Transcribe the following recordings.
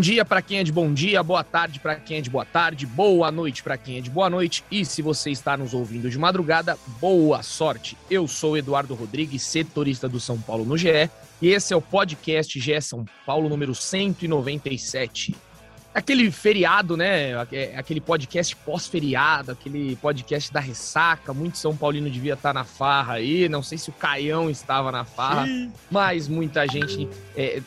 dia para quem é de bom dia, boa tarde para quem é de boa tarde, boa noite para quem é de boa noite e se você está nos ouvindo de madrugada, boa sorte. Eu sou Eduardo Rodrigues, setorista do São Paulo no GE e esse é o podcast GE São Paulo número 197. Aquele feriado, né? É, aquele podcast pós-feriado, aquele podcast da ressaca. Muito São Paulino devia estar na farra aí. Não sei se o Caião estava na farra, mas muita gente é,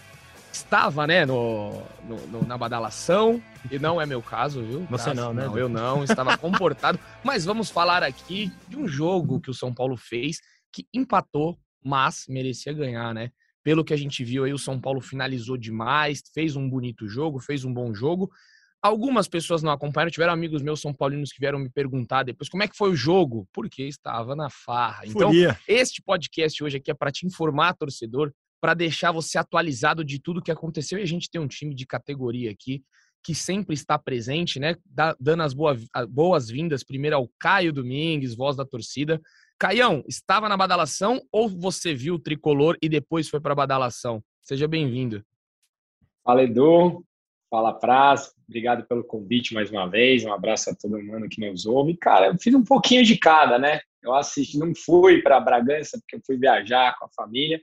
estava, né, no, no, no, na badalação, e não é meu caso, viu? Você não, né? Não, eu não, estava comportado. Mas vamos falar aqui de um jogo que o São Paulo fez, que empatou, mas merecia ganhar, né? Pelo que a gente viu aí, o São Paulo finalizou demais, fez um bonito jogo, fez um bom jogo. Algumas pessoas não acompanharam, tiveram amigos meus são paulinos que vieram me perguntar depois como é que foi o jogo, porque estava na farra. Então, Furia. este podcast hoje aqui é para te informar, torcedor, para deixar você atualizado de tudo que aconteceu. E a gente tem um time de categoria aqui que sempre está presente, né? dando as boas-vindas primeiro ao Caio Domingues, voz da torcida. Caião, estava na badalação ou você viu o tricolor e depois foi para a badalação? Seja bem-vindo. Fala, Edu. Fala, Praz. Obrigado pelo convite mais uma vez. Um abraço a todo mundo que nos ouve. Cara, eu fiz um pouquinho de cada, né? Eu assisti, não fui para Bragança porque eu fui viajar com a família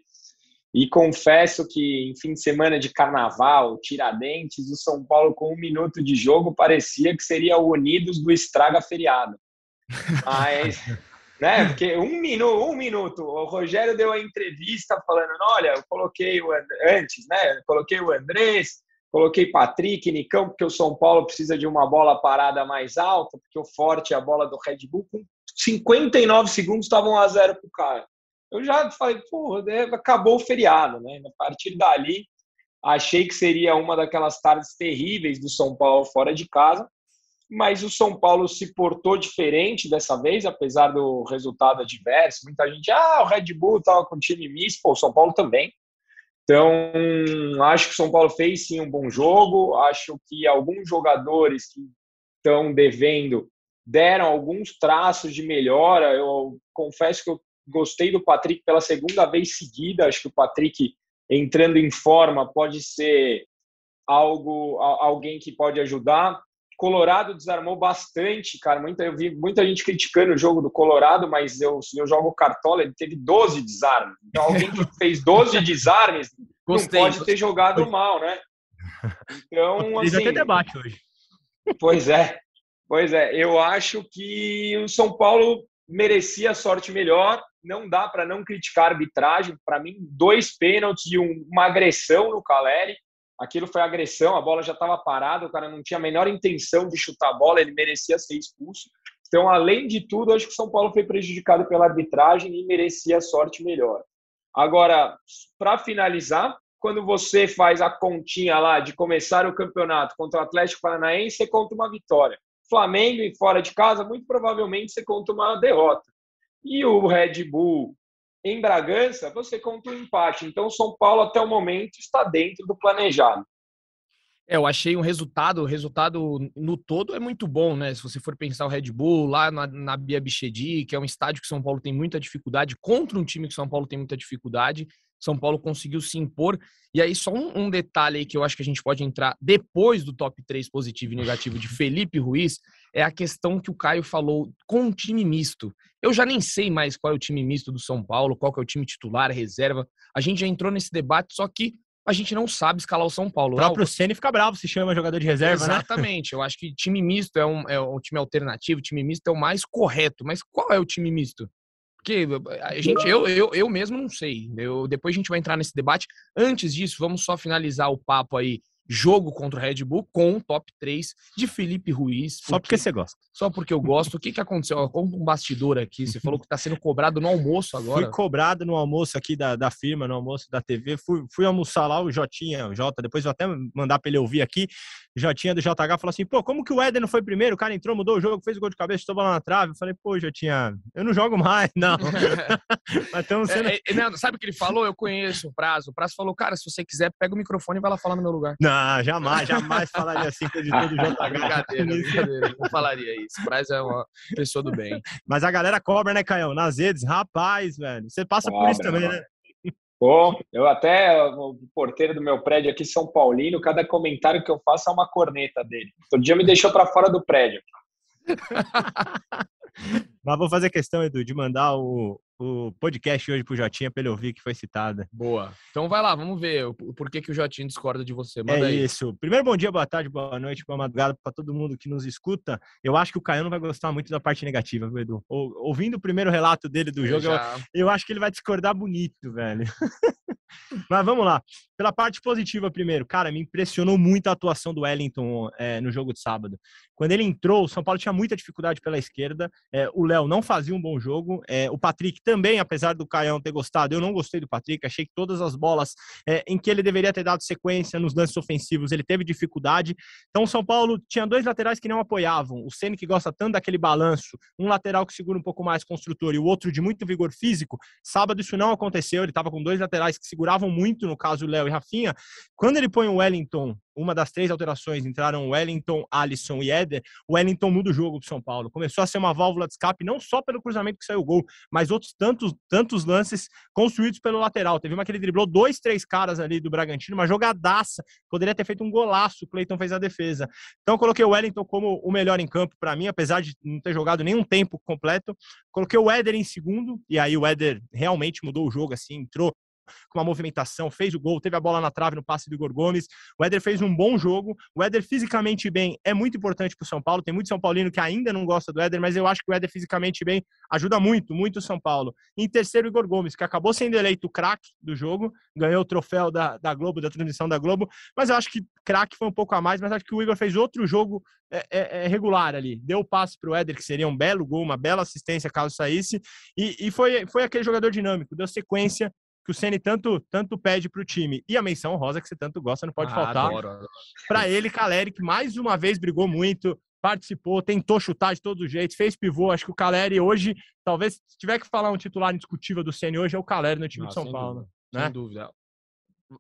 e confesso que em fim de semana de carnaval, Tiradentes, o São Paulo com um minuto de jogo parecia que seria o Unidos do Estraga Feriado. Mas, né, porque um minuto, um minuto, o Rogério deu a entrevista falando, olha, eu coloquei o antes, né, coloquei o Andrés, coloquei Patrick, Nicão, porque o São Paulo precisa de uma bola parada mais alta, porque o forte é a bola do Red Bull, com 59 segundos estavam a zero para o cara eu já falei, porra, né, acabou o feriado, né? A partir dali, achei que seria uma daquelas tardes terríveis do São Paulo fora de casa, mas o São Paulo se portou diferente dessa vez, apesar do resultado adverso. Muita gente, ah, o Red Bull estava com time misto, pô, o São Paulo também. Então, acho que o São Paulo fez sim um bom jogo. Acho que alguns jogadores que estão devendo deram alguns traços de melhora. Eu confesso que eu Gostei do Patrick pela segunda vez seguida. Acho que o Patrick entrando em forma pode ser algo, alguém que pode ajudar. Colorado desarmou bastante, cara. Muita, eu vi muita gente criticando o jogo do Colorado, mas eu, eu jogo cartola, ele teve 12 desarmes. Então, alguém que fez 12 desarmes Gostei, não pode ter jogado mal, né? Então, assim. Tem debate hoje. Pois é. Pois é, eu acho que o São Paulo merecia sorte melhor não dá para não criticar a arbitragem. Para mim, dois pênaltis e um, uma agressão no Caleri. Aquilo foi agressão, a bola já estava parada, o cara não tinha a menor intenção de chutar a bola, ele merecia ser expulso. Então, além de tudo, acho que o São Paulo foi prejudicado pela arbitragem e merecia sorte melhor. Agora, para finalizar, quando você faz a continha lá de começar o campeonato contra o Atlético Paranaense, você conta uma vitória. Flamengo e fora de casa, muito provavelmente você conta uma derrota. E o Red Bull em Bragança, você conta um empate. Então, o São Paulo, até o momento, está dentro do planejado. É, eu achei um resultado, o resultado no todo é muito bom, né? Se você for pensar o Red Bull lá na, na Bia Bichedi, que é um estádio que São Paulo tem muita dificuldade, contra um time que São Paulo tem muita dificuldade, são Paulo conseguiu se impor. E aí, só um, um, detalhe aí que eu acho que a gente pode entrar depois do top 3 positivo e negativo de Felipe Ruiz, é a questão que o Caio falou com o time misto. Eu já nem sei mais qual é o time misto do São Paulo, qual é o time titular, reserva. A gente já entrou nesse debate, só que a gente não sabe escalar o São Paulo. O próprio Ceni fica bravo se chama jogador de reserva, né? Exatamente. Né? Eu acho que time misto é um, é um time alternativo, time misto é o mais correto. Mas qual é o time misto? Porque a gente, eu, eu, eu mesmo não sei. Eu, depois a gente vai entrar nesse debate. Antes disso, vamos só finalizar o papo aí jogo contra o Red Bull com o top 3 de Felipe Ruiz. Porque, só porque você gosta. Só porque eu gosto. O que, que aconteceu? Conta um bastidor aqui. Você falou que está sendo cobrado no almoço agora. Fui cobrado no almoço aqui da, da firma, no almoço da TV. Fui, fui almoçar lá, o Jotinha, o Jota, depois vou até mandar para ele ouvir aqui. Jotinha do JH falou assim: pô, como que o Éder não foi primeiro? O cara entrou, mudou o jogo, fez o gol de cabeça, estou lá na trave. Eu falei, pô, Jotinha, eu não jogo mais, não. Mas estamos sendo. É, é, não, sabe o que ele falou? Eu conheço o Prazo. O Prazo falou, cara, se você quiser, pega o microfone e vai lá falar no meu lugar. Não, jamais, jamais jamais falaria assim com o editor do JH. brincadeira, brincadeira. Não falaria isso. Braz é uma pessoa do bem. Mas a galera cobra, né, Caião? Nas redes, rapaz, velho. Você passa cobra, por isso também, né? Pô, eu até, o porteiro do meu prédio aqui, São Paulino, cada comentário que eu faço é uma corneta dele. Todo dia me deixou para fora do prédio. Mas vou fazer questão, Edu, de mandar o, o podcast hoje pro Jotinha para ele ouvir que foi citada. Boa. Então vai lá, vamos ver o porquê que o Jotinha discorda de você. Manda é aí. isso. Primeiro, bom dia, boa tarde, boa noite, boa madrugada para todo mundo que nos escuta. Eu acho que o Caio não vai gostar muito da parte negativa, viu, Edu? Ouvindo o primeiro relato dele do eu jogo, já... eu, eu acho que ele vai discordar bonito, velho. Mas vamos lá. Pela parte positiva primeiro, cara, me impressionou muito a atuação do Wellington é, no jogo de sábado. Quando ele entrou, o São Paulo tinha muita dificuldade pela esquerda. É, o Léo não fazia um bom jogo. É, o Patrick também, apesar do Caião ter gostado, eu não gostei do Patrick. Achei que todas as bolas é, em que ele deveria ter dado sequência nos lances ofensivos, ele teve dificuldade. Então, o São Paulo tinha dois laterais que não apoiavam. O Ceni que gosta tanto daquele balanço, um lateral que segura um pouco mais construtor e o outro de muito vigor físico. Sábado isso não aconteceu. Ele estava com dois laterais que seguravam muito, no caso Léo e Rafinha. Quando ele põe o Wellington, uma das três alterações, entraram Wellington, Alisson e Éder, o Wellington muda o jogo para São Paulo. Começou a ser uma válvula de escape, não só pelo cruzamento que saiu o gol, mas outros tantos, tantos lances construídos pelo lateral. Teve uma que ele driblou dois, três caras ali do Bragantino, uma jogadaça. Poderia ter feito um golaço, o Cleiton fez a defesa. Então, coloquei o Wellington como o melhor em campo para mim, apesar de não ter jogado nenhum tempo completo. Coloquei o Éder em segundo, e aí o Éder realmente mudou o jogo, assim, entrou com uma movimentação, fez o gol, teve a bola na trave no passe do Igor Gomes. O Éder fez um bom jogo. O Éder fisicamente bem é muito importante para o São Paulo. Tem muito São Paulino que ainda não gosta do Éder, mas eu acho que o Éder fisicamente bem ajuda muito, muito o São Paulo. Em terceiro, Igor Gomes, que acabou sendo eleito o craque do jogo, ganhou o troféu da, da Globo, da transmissão da Globo, mas eu acho que craque foi um pouco a mais, mas acho que o Igor fez outro jogo é, é, é regular ali. Deu o passe para o Éder, que seria um belo gol, uma bela assistência caso saísse, e, e foi, foi aquele jogador dinâmico, deu sequência que o Ceni tanto, tanto pede para o time. E a menção rosa que você tanto gosta, não pode ah, faltar. Para ele, Caleri, que mais uma vez brigou muito, participou, tentou chutar de todos os jeitos, fez pivô. Acho que o Caleri hoje, talvez, se tiver que falar um titular indiscutível do Ceni hoje, é o Caleri no time de São Paulo. Dúvida, né? Sem dúvida.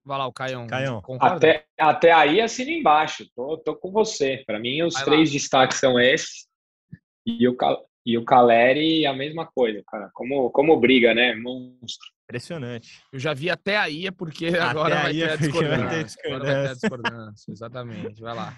Vai lá, o Caião. Caião. Até, até aí assina embaixo. Tô, tô com você. Para mim, os Vai três lá. destaques são esses. E o, e o Caleri, a mesma coisa, cara. Como, como briga, né? Monstro. Impressionante. Eu já vi até aí, é porque até agora vai ter. Vai ter discordância. Vai ter a discordância, exatamente. Vai lá.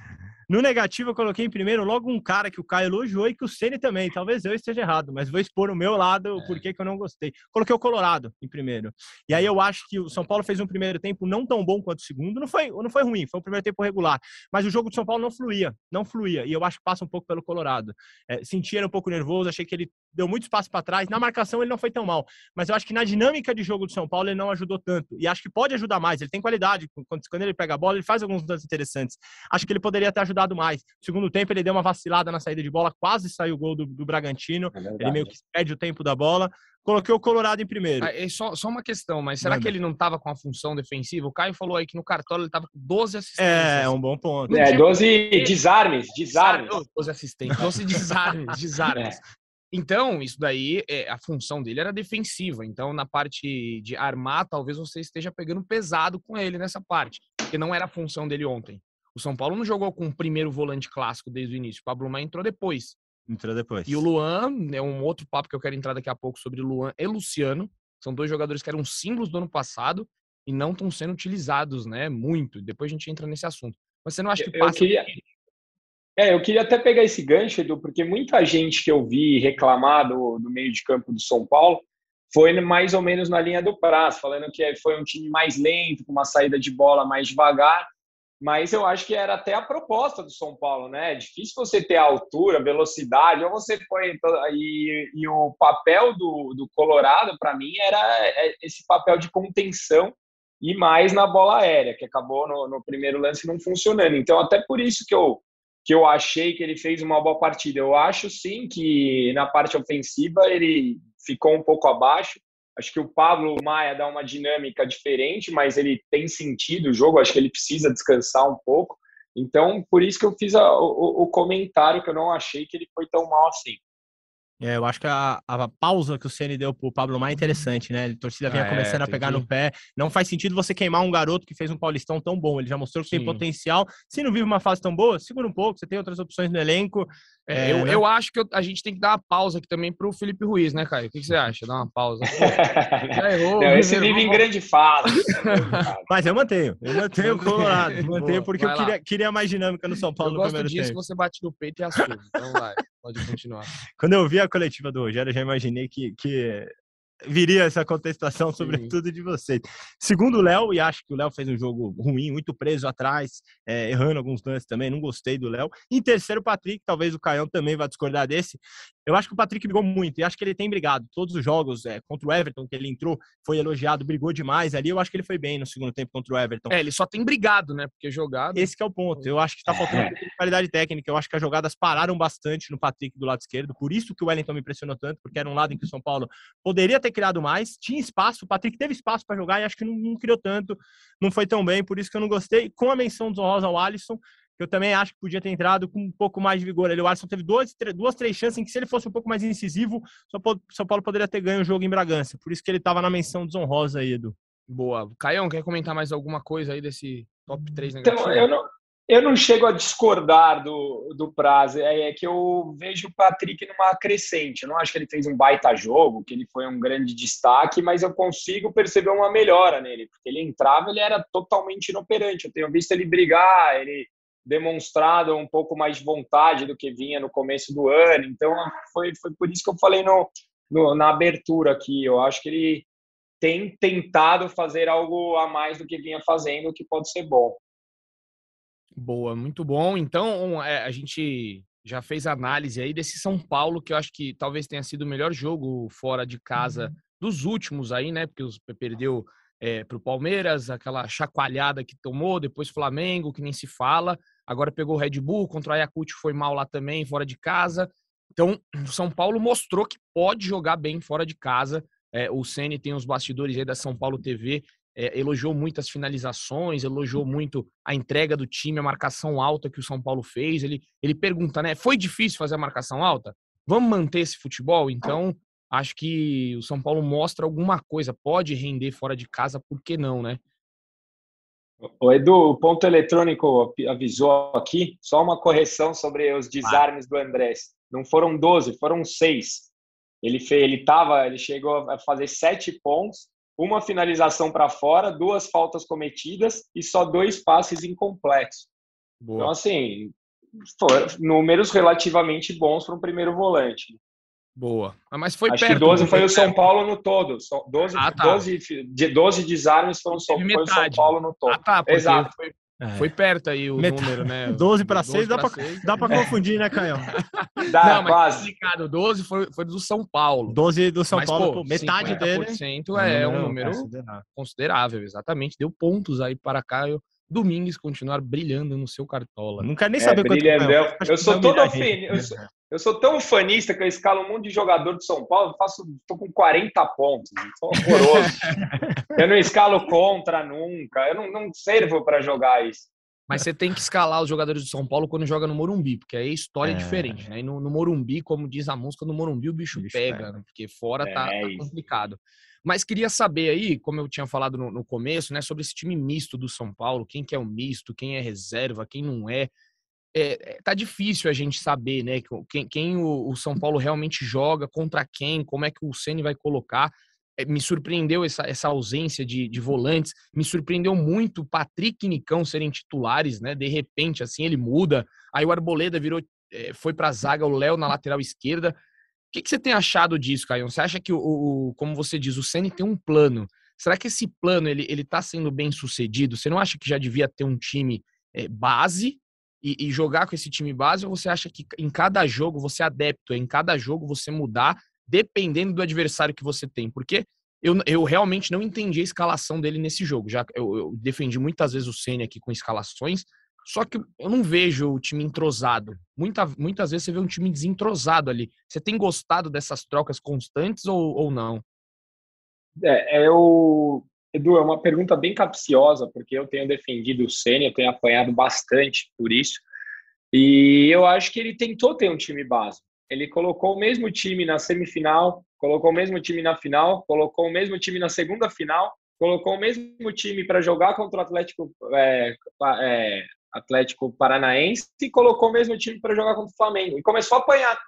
No negativo, eu coloquei em primeiro logo um cara que o Caio elogiou e que o Ceni também. Talvez eu esteja errado, mas vou expor o meu lado é. porquê que eu não gostei. Coloquei o Colorado em primeiro. E aí eu acho que o São Paulo fez um primeiro tempo não tão bom quanto o segundo. Não foi, não foi ruim, foi um primeiro tempo regular. Mas o jogo do São Paulo não fluía, não fluía. E eu acho que passa um pouco pelo Colorado. É, senti ele um pouco nervoso, achei que ele deu muito espaço para trás. Na marcação ele não foi tão mal, mas eu acho que na dinâmica de jogo do São Paulo ele não ajudou tanto. E acho que pode ajudar mais. Ele tem qualidade. Quando, quando ele pega a bola, ele faz alguns lances interessantes. Acho que ele poderia ter ajudado mais. Segundo segundo tempo ele deu uma vacilada na saída de bola, quase saiu o gol do, do Bragantino. É ele meio que perde o tempo da bola. Coloquei o Colorado em primeiro. Ah, só, só uma questão, mas será Manda. que ele não estava com a função defensiva? O Caio falou aí que no cartola ele estava com 12 assistências. É, é um bom ponto. É, 12 desarmes, desarmes. 12 assistentes, 12 desarmes, desarmes. É. Então, isso daí, é, a função dele era defensiva. Então, na parte de armar, talvez você esteja pegando pesado com ele nessa parte, porque não era a função dele ontem. O São Paulo não jogou com o primeiro volante clássico desde o início. O Pablo Maia entrou depois. Entrou depois. E o Luan, é um outro papo que eu quero entrar daqui a pouco sobre Luan e Luciano. São dois jogadores que eram símbolos do ano passado e não estão sendo utilizados, né? Muito. Depois a gente entra nesse assunto. Mas você não acha que passa. Eu queria, é, eu queria até pegar esse gancho, Edu, porque muita gente que eu vi reclamar do, do meio de campo do São Paulo foi mais ou menos na linha do prazo, falando que foi um time mais lento, com uma saída de bola mais devagar mas eu acho que era até a proposta do São Paulo, né? É difícil você ter altura, velocidade, ou você põe. E, e o papel do, do Colorado, para mim, era é, esse papel de contenção e mais na bola aérea, que acabou no, no, primeiro lance não funcionando. Então, até por isso que eu, que eu achei que ele fez uma boa partida. Eu acho sim que na parte ofensiva ele ficou um pouco abaixo. Acho que o Pablo Maia dá uma dinâmica diferente, mas ele tem sentido o jogo. Acho que ele precisa descansar um pouco. Então, por isso que eu fiz a, o, o, comentário que eu não achei que ele foi tão mal assim. É, eu acho que a, a pausa que o Ceni deu pro Pablo Maia é interessante, né? A torcida vinha ah, começando é, a pegar que... no pé. Não faz sentido você queimar um garoto que fez um Paulistão tão bom. Ele já mostrou que Sim. tem potencial. Se não vive uma fase tão boa, segura um pouco. Você tem outras opções no elenco. É, eu, né? eu acho que eu, a gente tem que dar uma pausa aqui também pro Felipe Ruiz, né, Caio? O que, que você acha? Dar uma pausa. já errou. Não, esse vive em grande fase. Mas eu mantenho. Eu mantenho o Colorado. Mantenho porque eu queria, queria, mais dinâmica no São Paulo eu no primeiro disso tempo. você bate no peito e assume. Então vai, pode continuar. Quando eu vi a coletiva do Rogério, eu já imaginei que, que viria essa contestação sobre Sim. tudo de vocês. Segundo o Léo, e acho que o Léo fez um jogo ruim, muito preso atrás, é, errando alguns lances também, não gostei do Léo. Em terceiro, o Patrick, talvez o Caião também vá discordar desse. Eu acho que o Patrick brigou muito e acho que ele tem brigado. Todos os jogos é, contra o Everton que ele entrou, foi elogiado, brigou demais ali. Eu acho que ele foi bem no segundo tempo contra o Everton. É, ele só tem brigado, né? Porque jogado. Esse é o ponto. Eu acho que está faltando de qualidade técnica. Eu acho que as jogadas pararam bastante no Patrick do lado esquerdo. Por isso que o Wellington me impressionou tanto, porque era um lado em que o São Paulo poderia ter criado mais, tinha espaço. O Patrick teve espaço para jogar e acho que não, não criou tanto, não foi tão bem. Por isso que eu não gostei. Com a menção desonrosa ao Alisson, eu também acho que podia ter entrado com um pouco mais de vigor. Ele, o Alisson teve duas, duas, três chances em que, se ele fosse um pouco mais incisivo, o São Paulo poderia ter ganho o jogo em Bragança. Por isso que ele estava na menção desonrosa aí, Edu. Boa. Caião, quer comentar mais alguma coisa aí desse top 3 negativo? Então, eu não, eu não chego a discordar do, do prazo. É, é, que eu vejo o Patrick numa crescente. Eu não acho que ele fez um baita jogo, que ele foi um grande destaque, mas eu consigo perceber uma melhora nele. Porque ele entrava, ele era totalmente inoperante. Eu tenho visto ele brigar, ele demonstrado um pouco mais de vontade do que vinha no começo do ano. Então, foi, foi por isso que eu falei no, no, na abertura aqui. Eu acho que ele tem tentado fazer algo a mais do que vinha fazendo, que pode ser bom. Boa, muito bom. Então, é, a gente já fez análise aí desse São Paulo, que eu acho que talvez tenha sido o melhor jogo fora de casa uhum. dos últimos aí, né? Porque os perdeu é, para o Palmeiras, aquela chacoalhada que tomou, depois Flamengo, que nem se fala. Agora pegou o Red Bull, contra o Ayacucho foi mal lá também, fora de casa. Então, o São Paulo mostrou que pode jogar bem fora de casa. É, o Ceni tem os bastidores aí da São Paulo TV, é, elogiou muito as finalizações, elogiou muito a entrega do time, a marcação alta que o São Paulo fez. Ele, ele pergunta, né? Foi difícil fazer a marcação alta? Vamos manter esse futebol? Então, acho que o São Paulo mostra alguma coisa, pode render fora de casa, por que não, né? O Edu, o ponto eletrônico avisou aqui, só uma correção sobre os desarmes do Andrés. Não foram 12, foram 6. Ele fez, ele tava, ele chegou a fazer sete pontos, uma finalização para fora, duas faltas cometidas e só dois passes incompletos. Boa. Então assim, foram números relativamente bons para um primeiro volante. Boa. Ah, mas foi Acho perto. que 12 foi o São Paulo no todo. 12, ah, tá. 12, de 12 desarmes foram São, foi o São Paulo no todo. Ah, tá. Exato. Foi, é. foi, perto aí o número, né? 12 para 6 dá para dá para confundir, né, Caio? Dá, Não, quase. Mas 12 foi, foi do São Paulo. 12 do São mas, Paulo, pô, metade dele. é um número considerável. considerável, exatamente. Deu pontos aí para Caio. Domingues continuar brilhando no seu cartola. Nunca nem é, saber quanto eu, eu sou todo ofendido. Eu sou, eu sou tão fanista que eu escalo um monte de jogador de São Paulo, faço, tô com 40 pontos, sou horroroso. eu não escalo contra nunca, eu não, não servo para jogar isso. Mas você tem que escalar os jogadores de São Paulo quando joga no Morumbi, porque aí a história é, é diferente, né? E no, no, Morumbi, como diz a música, no Morumbi o bicho, o bicho pega, pega, né? porque fora é, tá, tá complicado. Mas queria saber aí, como eu tinha falado no, no, começo, né, sobre esse time misto do São Paulo, quem que é o misto, quem é reserva, quem não é é, tá difícil a gente saber, né, quem, quem o, o, São Paulo realmente joga, contra quem, como é que o Ceni vai colocar. É, me surpreendeu essa, essa ausência de, de volantes, me surpreendeu muito o Patrick e Nicão serem titulares, né? De repente, assim, ele muda. Aí o Arboleda virou, é, foi para a zaga, o Léo na lateral esquerda. O que, que, você tem achado disso, Caio? Você acha que, o, o como você diz, o Ceni tem um plano? Será que esse plano ele, ele tá sendo bem sucedido? Você não acha que já devia ter um time é, base e, e, jogar com esse time base, ou você acha que em cada jogo você é adepto, em cada jogo você mudar, dependendo do adversário que você tem? Porque eu, eu realmente não entendi a escalação dele nesse jogo. Já eu, eu defendi muitas vezes o Senna aqui com escalações, só que eu não vejo o time entrosado. Muita, muitas vezes você vê um time desentrosado ali. Você tem gostado dessas trocas constantes ou, ou não? É, eu, Edu, é uma pergunta bem capciosa, porque eu tenho defendido o Senna, eu tenho apanhado bastante por isso. E eu acho que ele tentou ter um time base. Ele colocou o mesmo time na semifinal, colocou o mesmo time na final, colocou o mesmo time na segunda final, colocou o mesmo time para jogar contra o Atlético, é, é, Atlético Paranaense e colocou o mesmo time para jogar contra o Flamengo. E começou a apanhar.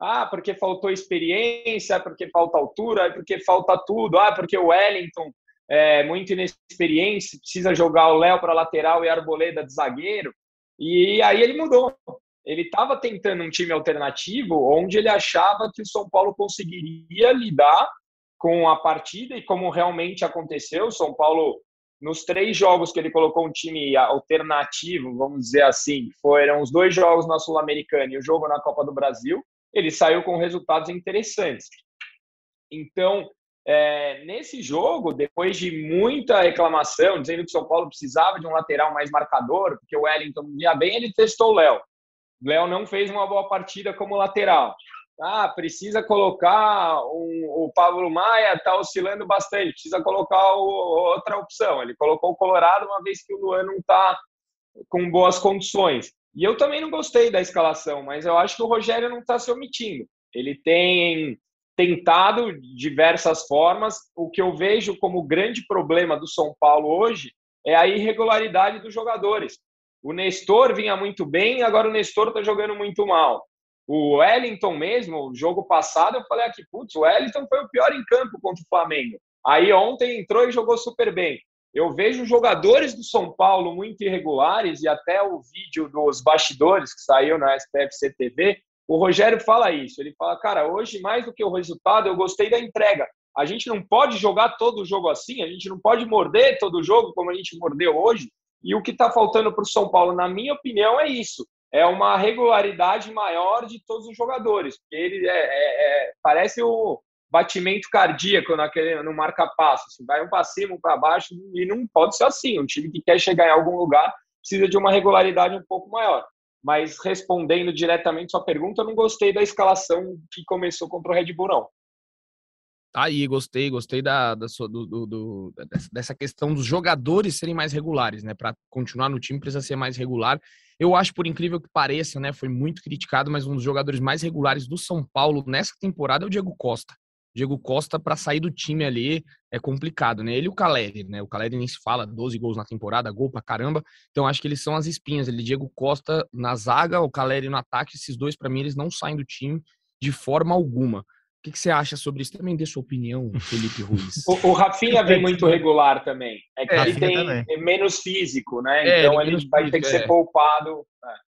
Ah, porque faltou experiência, porque falta altura, porque falta tudo. Ah, porque o Wellington é muito inexperiente, precisa jogar o Léo para lateral e a Arboleda de zagueiro. E aí ele mudou. Ele estava tentando um time alternativo onde ele achava que o São Paulo conseguiria lidar com a partida e como realmente aconteceu. O São Paulo, nos três jogos que ele colocou um time alternativo, vamos dizer assim, foram os dois jogos na Sul-Americana e o jogo na Copa do Brasil ele saiu com resultados interessantes. Então, é, nesse jogo, depois de muita reclamação, dizendo que o São Paulo precisava de um lateral mais marcador, porque o Wellington não ia bem, ele testou o Léo. Léo não fez uma boa partida como lateral. Ah, precisa colocar um, o Pablo Maia, está oscilando bastante, precisa colocar o, outra opção. Ele colocou o Colorado, uma vez que o Luan não está com boas condições. E eu também não gostei da escalação, mas eu acho que o Rogério não está se omitindo. Ele tem tentado diversas formas. O que eu vejo como grande problema do São Paulo hoje é a irregularidade dos jogadores. O Nestor vinha muito bem, agora o Nestor está jogando muito mal. O Wellington mesmo, o jogo passado, eu falei aqui, putz, o Wellington foi o pior em campo contra o Flamengo. Aí ontem entrou e jogou super bem. Eu vejo jogadores do São Paulo muito irregulares e até o vídeo dos bastidores que saiu na SPFC TV, o Rogério fala isso. Ele fala, cara, hoje mais do que o resultado, eu gostei da entrega. A gente não pode jogar todo o jogo assim, a gente não pode morder todo o jogo como a gente mordeu hoje. E o que está faltando para o São Paulo, na minha opinião, é isso. É uma regularidade maior de todos os jogadores. Ele é, é, é parece o, batimento cardíaco naquele, no marca-passo. Assim, vai um para cima, um para baixo, e não pode ser assim. Um time que quer chegar em algum lugar precisa de uma regularidade um pouco maior. Mas respondendo diretamente sua pergunta, eu não gostei da escalação que começou contra o Red Bull, não. Tá aí, gostei, gostei da, da sua, do, do, do, dessa questão dos jogadores serem mais regulares, né? Para continuar no time precisa ser mais regular. Eu acho, por incrível que pareça, né? Foi muito criticado, mas um dos jogadores mais regulares do São Paulo nessa temporada é o Diego Costa. Diego Costa, para sair do time ali, é complicado, né? Ele e o Caleri, né? O Caleri nem se fala, 12 gols na temporada, gol pra caramba. Então acho que eles são as espinhas. Ele, Diego Costa na zaga, o Caleri no ataque, esses dois, para mim, eles não saem do time de forma alguma. O que, que, você acha sobre isso? Também dê sua opinião, Felipe Ruiz. o, o Rafinha vem muito regular também. É que é, ele tem também. menos físico, né? É, então ele, ele vai físico, ter que ser é. poupado. É.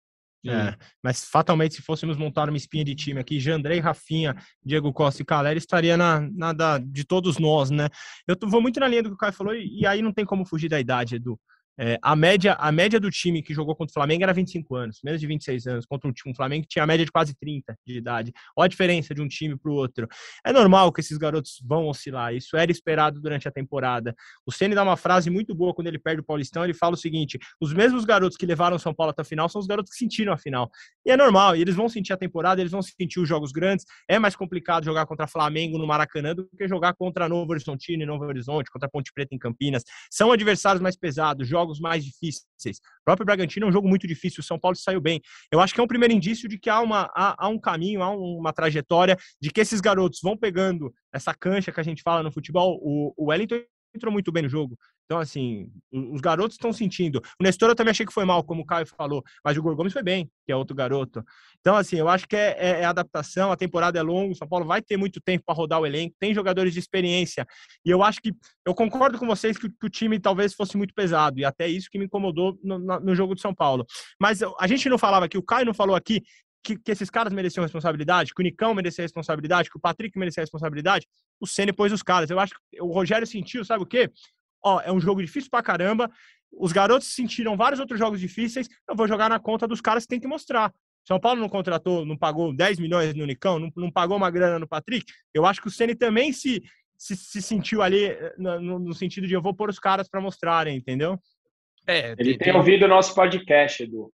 É, mas fatalmente, se fôssemos montar uma espinha de time aqui, Jandrei, Rafinha, Diego Costa e Caleri estaria na, na da, de todos nós, né? Eu tô, vou muito na linha do que o Caio falou, e, e aí não tem como fugir da idade, Edu. É, a, média, a média do time que jogou contra o Flamengo era 25 anos, menos de 26 anos, contra um, um Flamengo que tinha a média de quase 30 de idade. Olha a diferença de um time para o outro. É normal que esses garotos vão oscilar, isso era esperado durante a temporada. O Ceni dá uma frase muito boa quando ele perde o Paulistão, ele fala o seguinte: os mesmos garotos que levaram o São Paulo até a final são os garotos que sentiram a final. E é normal, eles vão sentir a temporada, eles vão sentir os jogos grandes. É mais complicado jogar contra Flamengo no Maracanã do que jogar contra Novo Horizontino em Novo Horizonte, contra Ponte Preta em Campinas. São adversários mais pesados, jogos mais difíceis difíceis. O próprio Bragantino é um jogo muito difícil, o São Paulo saiu bem. Eu acho que é um primeiro indício de que há, uma, há, há um caminho, há uma trajetória, de que esses garotos vão pegando essa cancha que a gente fala no futebol. O, o Wellington entrou muito bem no jogo. Então, assim, os garotos estão sentindo. O Nestor eu também achei que foi mal, como o Caio falou, mas o Gorgomes foi bem, que é outro garoto. Então, assim, eu acho que é, é, é adaptação, a temporada é longa, o São Paulo vai ter muito tempo para rodar o elenco, tem jogadores de experiência. E eu acho que, eu concordo com vocês que, que o time talvez fosse muito pesado, e até isso que me incomodou no, no jogo de São Paulo. Mas a gente não falava aqui, o Caio não falou aqui que, que, esses caras mereciam responsabilidade, que o Nicão merecia responsabilidade, que o Patrick merecia responsabilidade, o Ceni pôs os caras. Eu acho que o Rogério sentiu, sabe o quê? Ó, é um jogo difícil pra caramba. Os garotos sentiram vários outros jogos difíceis. Eu vou jogar na conta dos caras que tem que mostrar. São Paulo não contratou, não pagou 10 milhões no Nicão, não, não pagou uma grana no Patrick. Eu acho que o Ceni também se, se, se, sentiu ali no, no, sentido de eu vou pôr os caras para mostrarem, entendeu? É, Ele tem, tem ouvido o nosso podcast, Edu.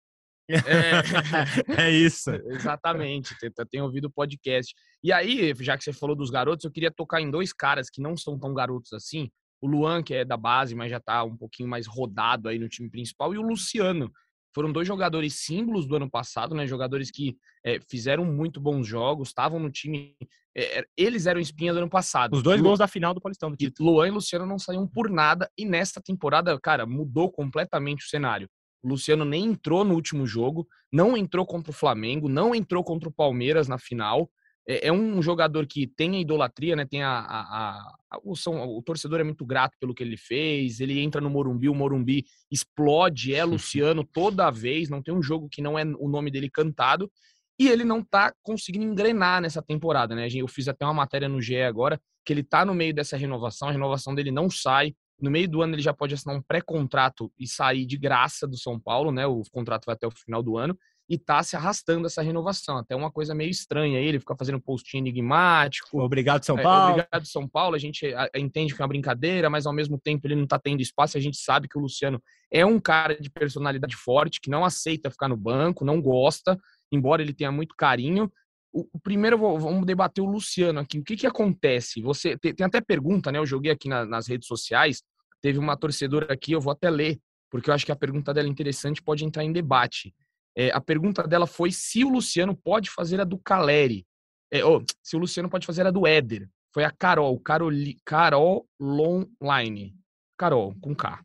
É, é isso. Exatamente, tem ouvido o podcast. E aí, já que você falou dos garotos, eu queria tocar em dois caras que não são tão garotos assim. O Luan, que é da base, mas já tá um pouquinho mais rodado aí no time principal, e o Luciano, foram dois jogadores símbolos do ano passado, né? Jogadores que é, fizeram muito bons jogos, estavam no time. É, eles eram espinha do ano passado. Os dois Lu... gols da final do Paulistão do título. Luan e Luciano não saíam por nada, e nesta temporada, cara, mudou completamente o cenário. O Luciano nem entrou no último jogo, não entrou contra o Flamengo, não entrou contra o Palmeiras na final é, é, um jogador que tem a idolatria, né? Tem a, a, a o, são, o, torcedor é muito grato pelo que ele fez. Ele entra no Morumbi, o Morumbi explode, é Luciano toda vez. Não tem um jogo que não é o nome dele cantado. E ele não tá conseguindo engrenar nessa temporada, né? Eu fiz até uma matéria no GE agora que ele tá no meio dessa renovação, a renovação dele não sai. No meio do ano ele já pode assinar um pré-contrato e sair de graça do São Paulo, né? O contrato vai até o final do ano e tá se arrastando essa renovação. Até uma coisa meio estranha ele fica fazendo postinho enigmático. Obrigado, São é, Paulo. É, obrigado, São Paulo. A gente entende que é uma brincadeira, mas ao mesmo tempo ele não tá tendo espaço. A gente sabe que o Luciano é um cara de personalidade forte, que não aceita ficar no banco, não gosta, embora ele tenha muito carinho. O, o primeiro, vamos debater o Luciano aqui. O que que acontece? Você tem, tem até pergunta, né? Eu joguei aqui na, nas redes sociais. Teve uma torcedora aqui, eu vou até ler, porque eu acho que a pergunta dela é interessante, pode entrar em debate. É, a pergunta dela foi se o Luciano pode fazer a do Caleri. É, oh, se o Luciano pode fazer a do Éder. Foi a Carol, Caroli, Carol Longline. Carol, com K.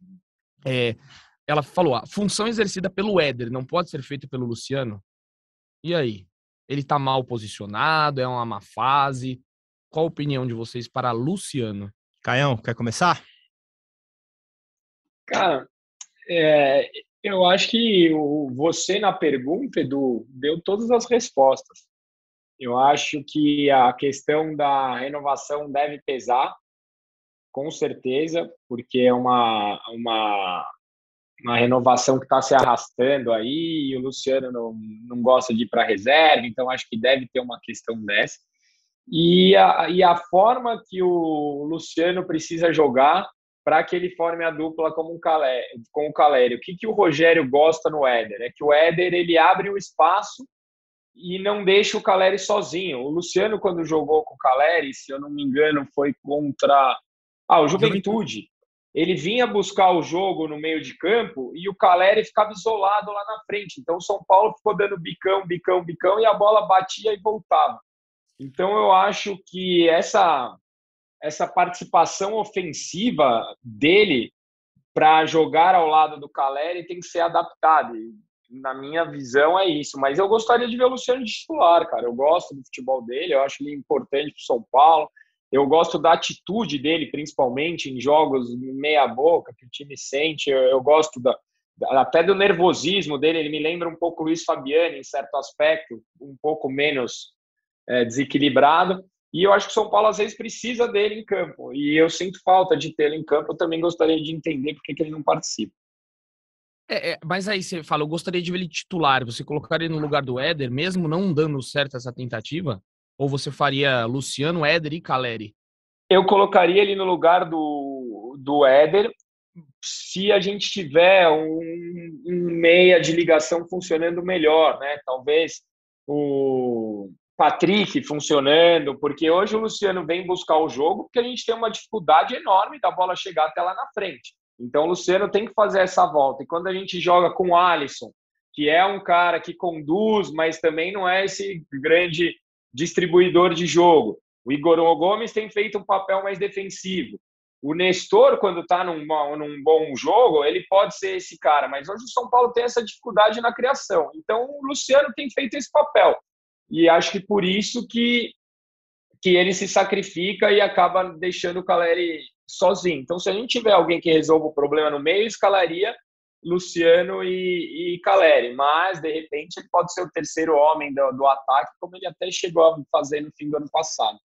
É, ela falou: a função exercida pelo Éder não pode ser feita pelo Luciano. E aí? Ele tá mal posicionado? É uma má fase? Qual a opinião de vocês para Luciano? Caião, quer começar? Cara, é, eu acho que você, na pergunta, Edu, deu todas as respostas. Eu acho que a questão da renovação deve pesar, com certeza, porque é uma, uma, uma renovação que está se arrastando aí e o Luciano não, não gosta de ir para reserva, então acho que deve ter uma questão dessa. E a, e a forma que o Luciano precisa jogar para que ele forme a dupla como um Calé, com o Caleri. O que, que o Rogério gosta no Éder? É que o Éder ele abre o espaço e não deixa o Caleri sozinho. O Luciano, quando jogou com o Caleri, se eu não me engano, foi contra ah, o Juventude. Ele vinha buscar o jogo no meio de campo e o Caleri ficava isolado lá na frente. Então o São Paulo ficou dando bicão, bicão, bicão e a bola batia e voltava. Então eu acho que essa essa participação ofensiva dele para jogar ao lado do Caleri tem que ser adaptada. Na minha visão é isso. Mas eu gostaria de ver o Luciano de titular, cara. Eu gosto do futebol dele, eu acho ele importante para São Paulo. Eu gosto da atitude dele, principalmente em jogos meia boca que o time sente. Eu, eu gosto da, até do nervosismo dele. Ele me lembra um pouco o Luiz Fabiani em certo aspecto, um pouco menos é, desequilibrado. E eu acho que o São Paulo às vezes precisa dele em campo. E eu sinto falta de tê-lo em campo. Eu também gostaria de entender por que, ele não participa. É, é, mas aí você fala, eu gostaria de ver ele titular. Você colocaria no lugar do Éder, mesmo não dando certo essa tentativa? Ou você faria Luciano, Éder e Caleri? Eu colocaria ele no lugar do, do Éder se a gente tiver um, um meia de ligação funcionando melhor, né? Talvez o Patrick funcionando, porque hoje o Luciano vem buscar o jogo porque a gente tem uma dificuldade enorme da bola chegar até lá na frente. Então o Luciano tem que fazer essa volta. E quando a gente joga com o Alisson, que é um cara que conduz, mas também não é esse grande distribuidor de jogo. O Igor Gomes tem feito um papel mais defensivo. O Nestor, quando está num, num, bom jogo, ele pode ser esse cara, mas hoje o São Paulo tem essa dificuldade na criação. Então o Luciano tem feito esse papel e acho que por isso que, que ele se sacrifica e acaba deixando o Caleri sozinho. Então, se a gente tiver alguém que resolva o problema no meio, escalaria Luciano e, e Caleri, mas de repente ele pode ser o terceiro homem do, do ataque, como ele até chegou a fazer no fim do ano passado.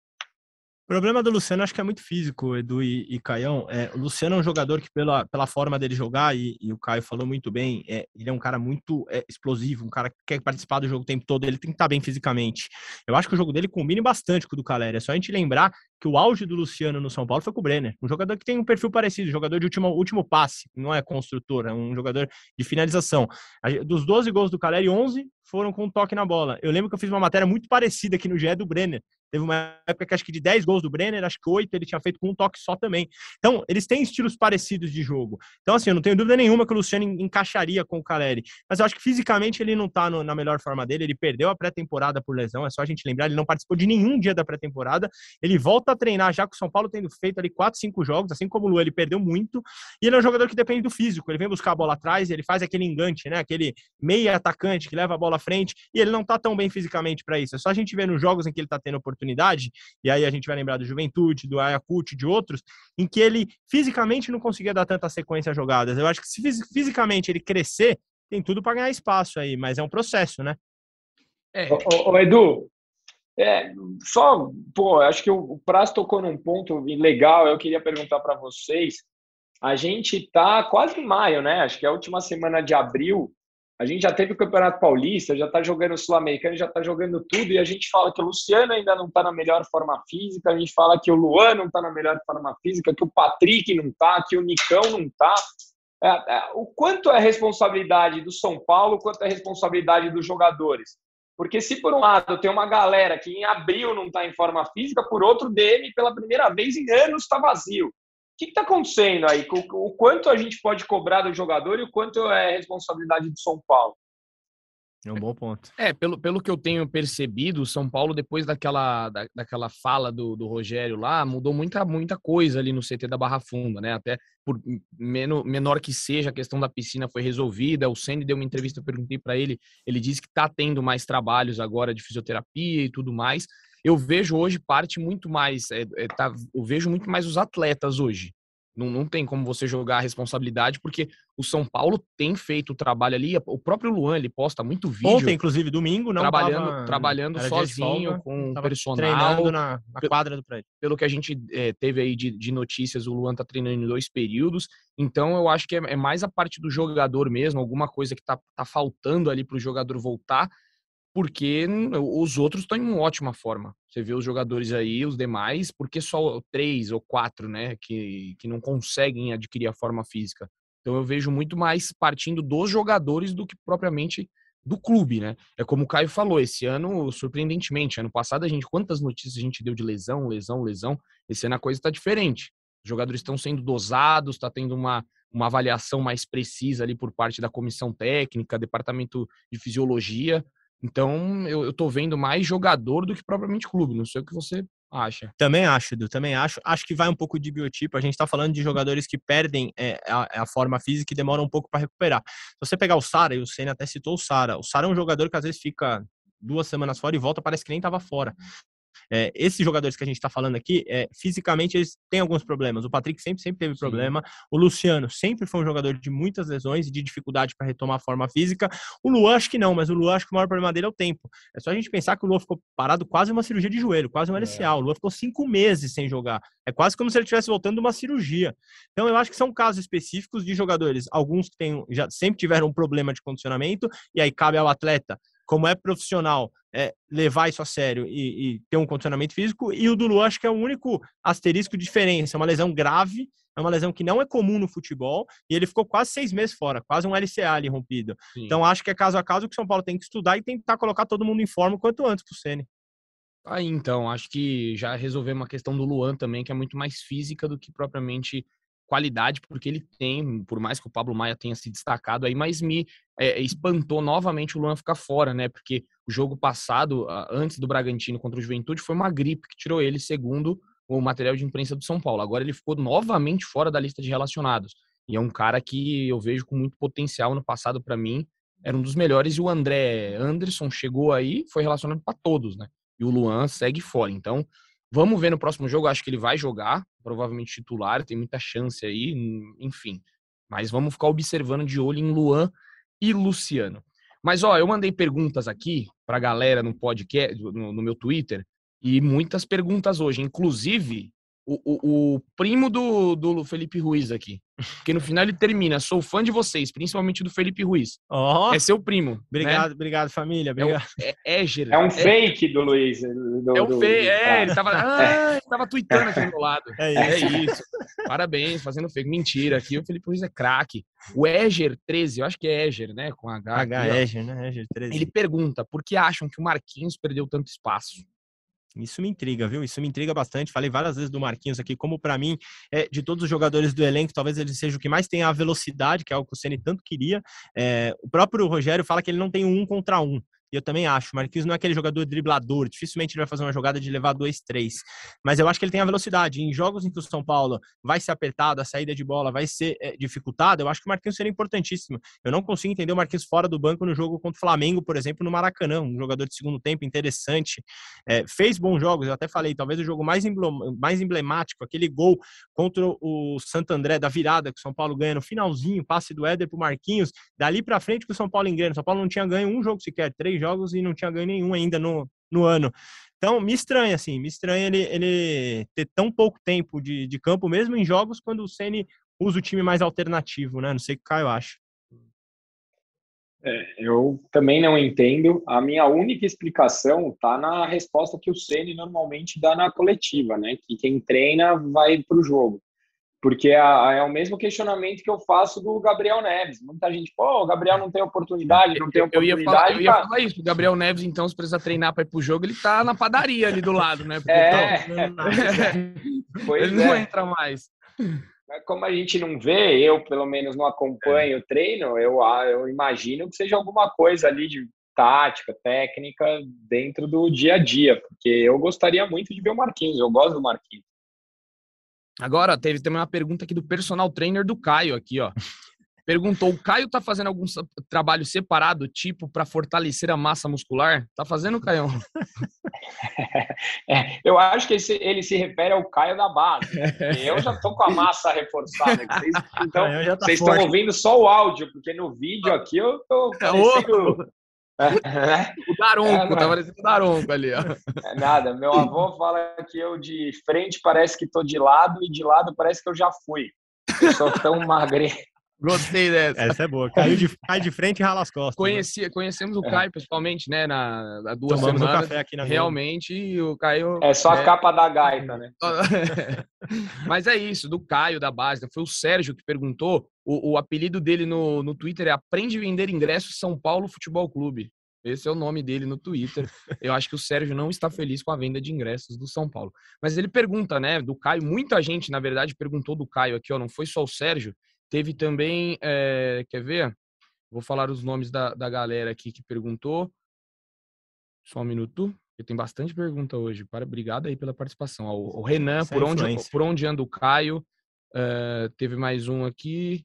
O problema do Luciano acho que é muito físico, Edu e, e Caião. É, o Luciano é um jogador que, pela, pela forma dele jogar, e, e o Caio falou muito bem, é, ele é um cara muito é, explosivo, um cara que quer participar do jogo o tempo todo, ele tem que estar bem fisicamente. Eu acho que o jogo dele combina bastante com o do Caleri. É só a gente lembrar que o auge do Luciano no São Paulo foi com o Brenner, um jogador que tem um perfil parecido, jogador de último, último passe, não é construtor, é um jogador de finalização. Dos 12 gols do Caleri, 11 foram com um toque na bola. Eu lembro que eu fiz uma matéria muito parecida aqui no GE do Brenner, Teve uma época que acho que de 10 gols do Brenner, acho que 8 ele tinha feito com um toque só também. Então, eles têm estilos parecidos de jogo. Então, assim, eu não tenho dúvida nenhuma que o Luciano encaixaria com o Caleri. Mas eu acho que fisicamente ele não tá na melhor forma dele. Ele perdeu a pré-temporada por lesão, é só a gente lembrar. Ele não participou de nenhum dia da pré-temporada. Ele volta a treinar já com o São Paulo tendo feito ali 4, 5 jogos, assim como o Lu, ele perdeu muito. E ele é um jogador que depende do físico. Ele vem buscar a bola atrás, ele faz aquele engante, né? Aquele meia atacante que leva a bola à frente. E ele não tá tão bem fisicamente para isso. É só a gente ver nos jogos em que ele tá tendo oportunidade e aí a gente vai lembrar do Juventude, do Ayacucho, de outros, em que ele fisicamente não conseguia dar tanta sequência a jogadas. Eu acho que se fisicamente ele crescer, tem tudo para ganhar espaço aí, mas é um processo, né? É. Ô, ô, Edu, é, só, pô, acho que o, o Praz tocou num ponto legal, eu queria perguntar para vocês. A gente tá quase em maio, né? Acho que é a última semana de abril. A gente já teve o Campeonato Paulista, já está jogando o Sul-Americano, já está jogando tudo, e a gente fala que o Luciano ainda não está na melhor forma física, a gente fala que o Luan não está na melhor forma física, que o Patrick não está, que o Nicão não está. É, é, o quanto é responsabilidade do São Paulo, quanto é responsabilidade dos jogadores? Porque se por um lado tem uma galera que em abril não está em forma física, por outro, DM pela primeira vez em anos está vazio que está acontecendo aí? O, o, quanto a gente pode cobrar do jogador e o quanto é responsabilidade do São Paulo? É um bom ponto. É, pelo, pelo que eu tenho percebido, o São Paulo, depois daquela, da, daquela fala do, do Rogério lá, mudou muita, muita coisa ali no CT da Barra Funda, né? Até por menor, menor que seja, a questão da piscina foi resolvida. O Senna deu uma entrevista, eu perguntei para ele, ele disse que está tendo mais trabalhos agora de fisioterapia e tudo mais eu vejo hoje parte muito mais, é, é, tá, eu vejo muito mais os atletas hoje. Não, não tem como você jogar a responsabilidade, porque o São Paulo tem feito o trabalho ali. O próprio Luan, ele posta muito vídeo. Ontem, inclusive, domingo, não Trabalhando, tava, trabalhando sozinho, folga, com o personal. Treinando na, na, quadra do prédio. Pelo que a gente é, teve aí de, de, notícias, o Luan tá treinando em dois períodos. Então, eu acho que é, é mais a parte do jogador mesmo, alguma coisa que tá, tá faltando ali para o jogador voltar porque os outros estão em ótima forma. Você vê os jogadores aí, os demais, porque só três ou quatro, né, que, que não conseguem adquirir a forma física. Então eu vejo muito mais partindo dos jogadores do que propriamente do clube, né? É como o Caio falou, esse ano, surpreendentemente, ano passado a gente, quantas notícias a gente deu de lesão, lesão, lesão, esse ano a coisa está diferente. Os jogadores estão sendo dosados, está tendo uma, uma avaliação mais precisa ali por parte da comissão técnica, departamento de fisiologia, então, eu, eu tô vendo mais jogador do que propriamente clube. Não sei o que você acha. Também acho, Edu, também acho. Acho que vai um pouco de biotipo. A gente tá falando de jogadores que perdem é, a, a, forma física e demoram um pouco para recuperar. Se você pegar o Sara, e o Senna até citou o Sara, o Sara é um jogador que às vezes fica duas semanas fora e volta, parece que nem estava fora. É, esses jogadores que a gente está falando aqui, é, fisicamente eles têm alguns problemas. O Patrick sempre, sempre teve Sim. problema. O Luciano sempre foi um jogador de muitas lesões e de dificuldade para retomar a forma física. O Luan acho que não, mas o Luan acho que o maior problema dele é o tempo. É só a gente pensar que o Luan ficou parado quase uma cirurgia de joelho, quase um LCA. É. O Luan ficou cinco meses sem jogar. É quase como se ele estivesse voltando de uma cirurgia. Então eu acho que são casos específicos de jogadores, alguns que têm, já sempre tiveram um problema de condicionamento, e aí cabe ao atleta como é profissional, é, levar isso a sério e, e, ter um condicionamento físico. E o do Lu, acho que é o único asterisco de diferença. É uma lesão grave, é uma lesão que não é comum no futebol, e ele ficou quase seis meses fora, quase um LCA ali rompido. Sim. Então, acho que é caso a caso que o São Paulo tem que estudar e tentar colocar todo mundo em forma o quanto antes pro Ceni. Aí, então, acho que já resolvemos uma questão do Luan também, que é muito mais física do que propriamente qualidade, porque ele tem, por mais que o Pablo Maia tenha se destacado aí, mas me é, espantou novamente o Luan ficar fora, né? Porque o jogo passado, antes do Bragantino contra o Juventude, foi uma gripe que tirou ele, segundo o material de imprensa do São Paulo. Agora ele ficou novamente fora da lista de relacionados. E é um cara que eu vejo com muito potencial no passado para mim, era um dos melhores e o André Anderson chegou aí, foi relacionado para todos, né? E o Luan segue fora. Então, Vamos ver no próximo jogo, acho que ele vai jogar, provavelmente titular, tem muita chance aí, enfim. Mas vamos ficar observando de olho em Luan e Luciano. Mas ó, eu mandei perguntas aqui pra galera no podcast, no, no meu Twitter, e muitas perguntas hoje, inclusive o, o, o, primo do, do Felipe Ruiz aqui. Porque no final ele termina, sou fã de vocês, principalmente do Felipe Ruiz. Oh, é seu primo. Obrigado, né? obrigado, família. Obrigado. É, é, é, é um é, fake do Luiz. Do, é um fake, é, ele tava, ah, ele tava tweetando aqui do meu lado. É, é isso. é isso. Parabéns, fazendo fake. Mentira, aqui o Felipe Ruiz é craque. O Eger 13, eu acho que é Eger, né? Com H. H, aqui, Eger, né? Eger 13. Ele pergunta, por que acham que o Marquinhos perdeu tanto espaço? Isso me intriga, viu? Isso me intriga bastante. Falei várias vezes do Marquinhos aqui, como para mim, é, de todos os jogadores do elenco, talvez ele seja o que mais tem a velocidade, que é algo que o Ceni tanto queria. É, o próprio Rogério fala que ele não tem um contra um. E eu também acho. O Marquinhos não é aquele jogador driblador. Dificilmente ele vai fazer uma jogada de levar dois, três. Mas eu acho que ele tem a velocidade. Em jogos em que o São Paulo vai ser apertado, a saída de bola vai ser é, dificultada, eu acho que o Marquinhos seria importantíssimo. Eu não consigo entender o Marquinhos fora do banco no jogo contra o Flamengo, por exemplo, no Maracanã. Um jogador de segundo tempo interessante. É, fez bons jogos, eu até falei, talvez o jogo mais, mais emblemático, aquele gol contra o Santo André da virada que o São Paulo ganha no finalzinho, passe do Éder pro Marquinhos. Dali para frente que o São Paulo engana. O São Paulo não tinha ganho um jogo sequer, três jogos e não tinha ganho nenhum ainda no, no ano. Então, me estranha, assim, me estranha ele, ele ter tão pouco tempo de, de campo, mesmo em jogos quando o Ceni usa o time mais alternativo, né? Não sei o que o Caio acha. É, eu também não entendo. A minha única explicação está na resposta que o Ceni normalmente dá na coletiva, né? Que quem treina vai para o jogo porque é, é, o mesmo questionamento que eu faço do Gabriel Neves. Muita gente, pô, o Gabriel não tem oportunidade, não tem oportunidade. Eu ia falar, eu ia falar isso. O Gabriel Neves, então, se precisa treinar para ir pro jogo, ele tá na padaria ali do lado, né? Porque, é, pois ele não é. entra mais. Como a gente não vê, eu pelo menos não acompanho o treino, eu, eu imagino que seja alguma coisa ali de tática, técnica dentro do dia a dia, porque eu gostaria muito de ver o Marquinhos, eu gosto do Marquinhos. Agora, teve também uma pergunta aqui do personal trainer do Caio aqui, ó. Perguntou: o Caio tá fazendo algum trabalho separado, tipo, para fortalecer a massa muscular? Tá fazendo, Caio? É, eu acho que ele se, ele se, refere ao Caio da base. Eu já tô com a massa reforçada. Vocês, então, tá vocês estão ouvindo só o áudio, porque no vídeo aqui eu tô é parecendo o Daronco, é, tá parecendo o Daronco ali, ó. É nada, meu avô fala que eu de frente parece que tô de lado e de lado parece que eu já fui. Eu sou tão magrinho. Gostei dessa. Essa é boa. Caiu de, cai de frente e rala as costas. Né? Conheci, né? Conhecemos o é. Caio pessoalmente, né? Na, na duas Tomamos semanas. Um café aqui na Realmente, o Caio. É só a capa da gaita, né? Mas é isso, do Caio da base. Foi o Sérgio que perguntou. O, o apelido dele no, no Twitter é Aprende a Vender Ingressos São Paulo Futebol Clube. Esse é o nome dele no Twitter. Eu acho que o Sérgio não está feliz com a venda de ingressos do São Paulo. Mas ele pergunta, né, do Caio. Muita gente, na verdade, perguntou do Caio aqui, ó. Não foi só o Sérgio. Teve também, é, quer ver? Vou falar os nomes da, da galera aqui que perguntou. Só um minuto. Eu tenho bastante pergunta hoje. Para, obrigado aí pela participação. O, o Renan, por onde, por onde anda o Caio? Uh, teve mais um aqui.